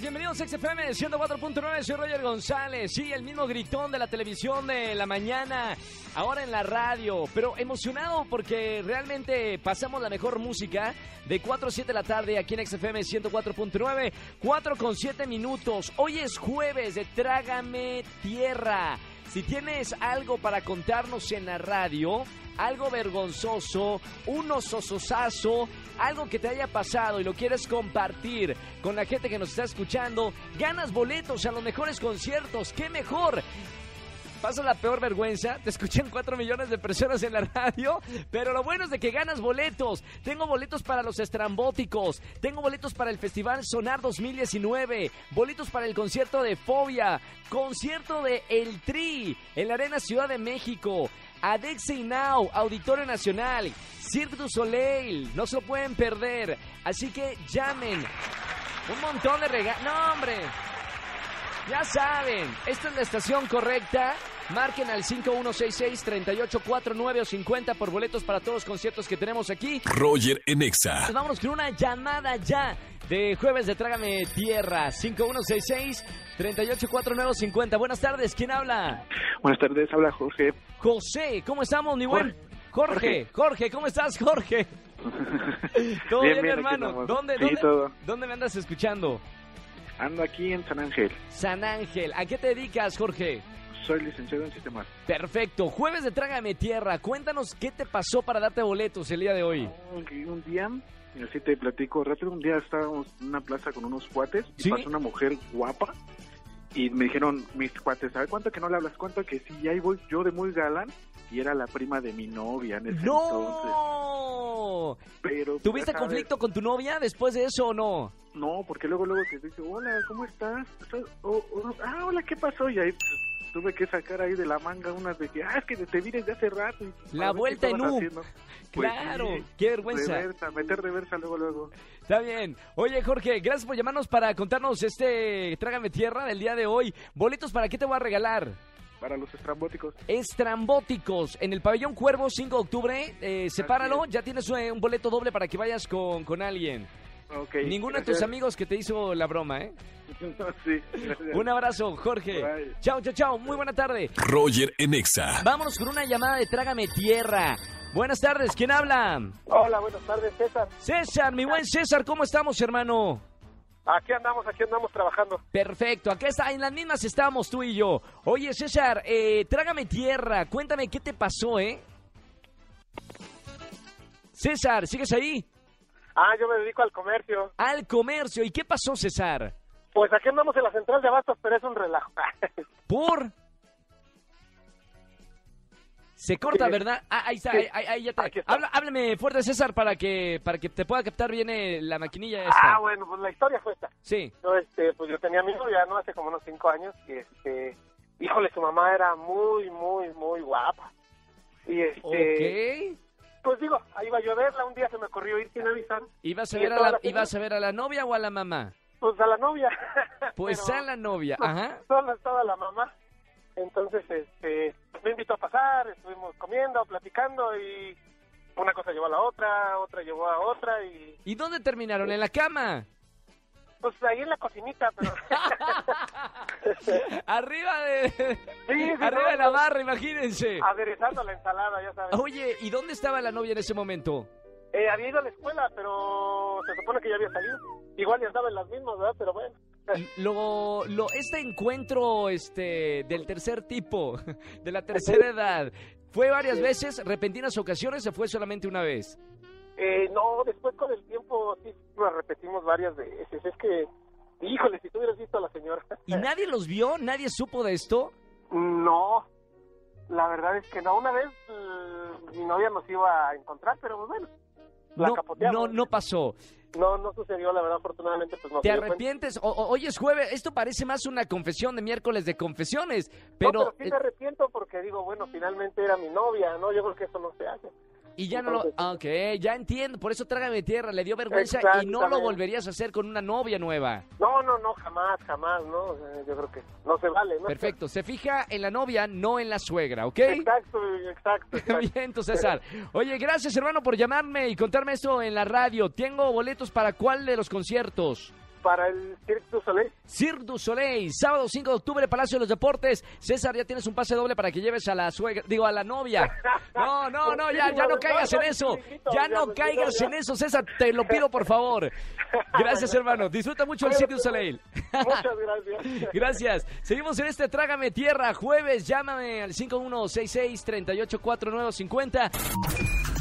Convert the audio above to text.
Bienvenidos a XFM 104.9, soy Roger González, sí, el mismo gritón de la televisión de la mañana, ahora en la radio, pero emocionado porque realmente pasamos la mejor música de 4 a 7 de la tarde aquí en XFM 104.9, 4 con 7 minutos, hoy es jueves de Trágame Tierra, si tienes algo para contarnos en la radio, algo vergonzoso, un osososazo, algo que te haya pasado y lo quieres compartir con la gente que nos está escuchando, ganas boletos a los mejores conciertos, qué mejor. Pasa la peor vergüenza, te escuchan 4 millones de personas en la radio, pero lo bueno es de que ganas boletos. Tengo boletos para los estrambóticos, tengo boletos para el Festival Sonar 2019, boletos para el concierto de Fobia, concierto de El Tri en la Arena Ciudad de México, Adexi Now, Auditorio Nacional, Cirque du Soleil, no se lo pueden perder. Así que llamen. Un montón de regalos. No, hombre. Ya saben, esta es la estación correcta. Marquen al 5166-3849 o 50 por boletos para todos los conciertos que tenemos aquí. Roger en Exa. Vámonos con una llamada ya de jueves de Trágame Tierra. 5166-3849-50. Buenas tardes, ¿quién habla? Buenas tardes, habla Jorge. José, ¿cómo estamos, mi buen? Jorge, Jorge, ¿cómo estás, Jorge? ¿Todo bien, Bien, hermano? ¿Dónde, Sí, dónde, todo. ¿Dónde me andas escuchando? Ando aquí en San Ángel. San Ángel. ¿A qué te dedicas, Jorge? Soy licenciado en sistemas. Perfecto. Jueves de Trágame Tierra. Cuéntanos qué te pasó para darte boletos el día de hoy. Un, un día, y así te platico rápido, un día estábamos en una plaza con unos cuates y ¿Sí? pasó una mujer guapa y me dijeron mis cuates, ¿sabes cuánto que no le hablas? ¿Cuánto que sí? Y ahí voy yo de muy galán y era la prima de mi novia en ese entonces. ¡No! Pero, ¿Tuviste conflicto con tu novia después de eso o no? No, porque luego, luego que dice, hola, ¿cómo estás? ¿Estás- o- o- ah, hola, ¿qué pasó? Y ahí pues, tuve que sacar ahí de la manga unas de que, ah, es que te vi desde hace rato. y La vuelta en U. Pues claro, sí, qué vergüenza. Reversa, meter reversa luego, luego. Está bien. Oye, Jorge, gracias por llamarnos para contarnos este Trágame Tierra del día de hoy. Boletos para qué te voy a regalar. Para los estrambóticos. Estrambóticos en el pabellón Cuervo 5 de octubre. Eh, sepáralo, ya tienes eh, un boleto doble para que vayas con, con alguien. Ninguno de tus amigos que te hizo la broma, ¿eh? sí. Un abrazo, Jorge. Bye. Chao, chao, chao. Muy buena tarde. Roger en Exa. Vámonos con una llamada de Trágame Tierra. Buenas tardes, ¿quién habla? Hola, buenas tardes, César. César, mi buen César, ¿cómo estamos, hermano? Aquí andamos, aquí andamos trabajando. Perfecto, acá está, en las mismas estamos tú y yo. Oye, César, eh, trágame tierra, cuéntame qué te pasó, ¿eh? César, ¿sigues ahí? Ah, yo me dedico al comercio. Al comercio, ¿y qué pasó, César? Pues aquí andamos en la central de abastos, pero es un relajo. ¿Por? Se corta. ¿verdad? Ah, ahí está, ahí, ahí- ya te... Está. Habla- háblame fuerte, César, para que, para que te pueda captar bien eh, la maquinilla esta. ah, bueno, pues la historia fue esta. Sí. Yo, este, pues yo tenía a mi novia, ¿no? Hace como unos cinco años. Y, este, híjole, su mamá era muy, muy, muy guapa. Y, este, Ok. Pues digo, ahí iba yo a verla. Un día se me ocurrió ir sin avisar. ¿Ibas a, ¿Y ver a la, la semana? ¿Ibas a ver a la novia o a la mamá? Pues a la novia. Pues Pero- a la novia, ajá. Solo estaba la mamá. Entonces, este, me invitó a pasar, estuvimos comiendo, platicando y una cosa llevó a la otra, otra llevó a otra y ¿Y dónde terminaron? ¿En la cama? pues ahí en la cocinita, pero... Arriba de... Arriba de la barra, imagínense. aderezando la ensalada, ya sabes. Oye, ¿y dónde estaba la novia en ese momento? Eh, había ido a la escuela, pero se supone que ya había salido. Igual ya estaba en las mismas, ¿verdad? Pero bueno. Lo, lo, este encuentro este, del tercer tipo, de la tercera edad, ¿fue varias veces, repentinas ocasiones o fue solamente una vez? Eh, no, después con el tiempo sí lo repetimos varias veces. Es que, híjole, si tú hubieras visto a la señora. ¿Y nadie los vio? ¿Nadie supo de esto? No, la verdad es que no. Una vez eh, mi novia nos iba a encontrar, pero bueno, la No, capoteamos. no, no pasó. No, no sucedió, la verdad, afortunadamente, pues no ¿Te arrepientes? O- o- hoy es jueves, esto parece más una confesión de miércoles de confesiones, No, pero... pero sí me arrepiento porque digo, bueno, finalmente era mi novia, ¿no? Yo creo que eso no se hace. Y ya no lo... Ah, Ok, ya entiendo. Por eso trágame tierra. Le dio vergüenza y no lo volverías a hacer con una novia nueva. No, no, no, jamás, jamás, ¿no? Sea, yo creo que no se vale, ¿no? Perfecto. Se fija en la novia, no en la suegra, ¿ok? Exacto, exacto. exacto. Bien, tu César. Oye, gracias hermano por llamarme y contarme esto en la radio. Tengo boletos para cuál de los conciertos. Para el Cirque du Soleil. Cirque du Soleil, sábado 5 de octubre, Palacio de los Deportes. César, ya tienes un pase doble para que lleves a la suegra, digo, a la novia. No, no, no, ya, ya no caigas en eso. Ya no caigas en eso, César, te lo pido por favor. Gracias, hermano. Disfruta mucho el Cirque du Soleil. Muchas gracias. Gracias. Seguimos en este Trágame Tierra. Jueves, llámame al 5166-384950.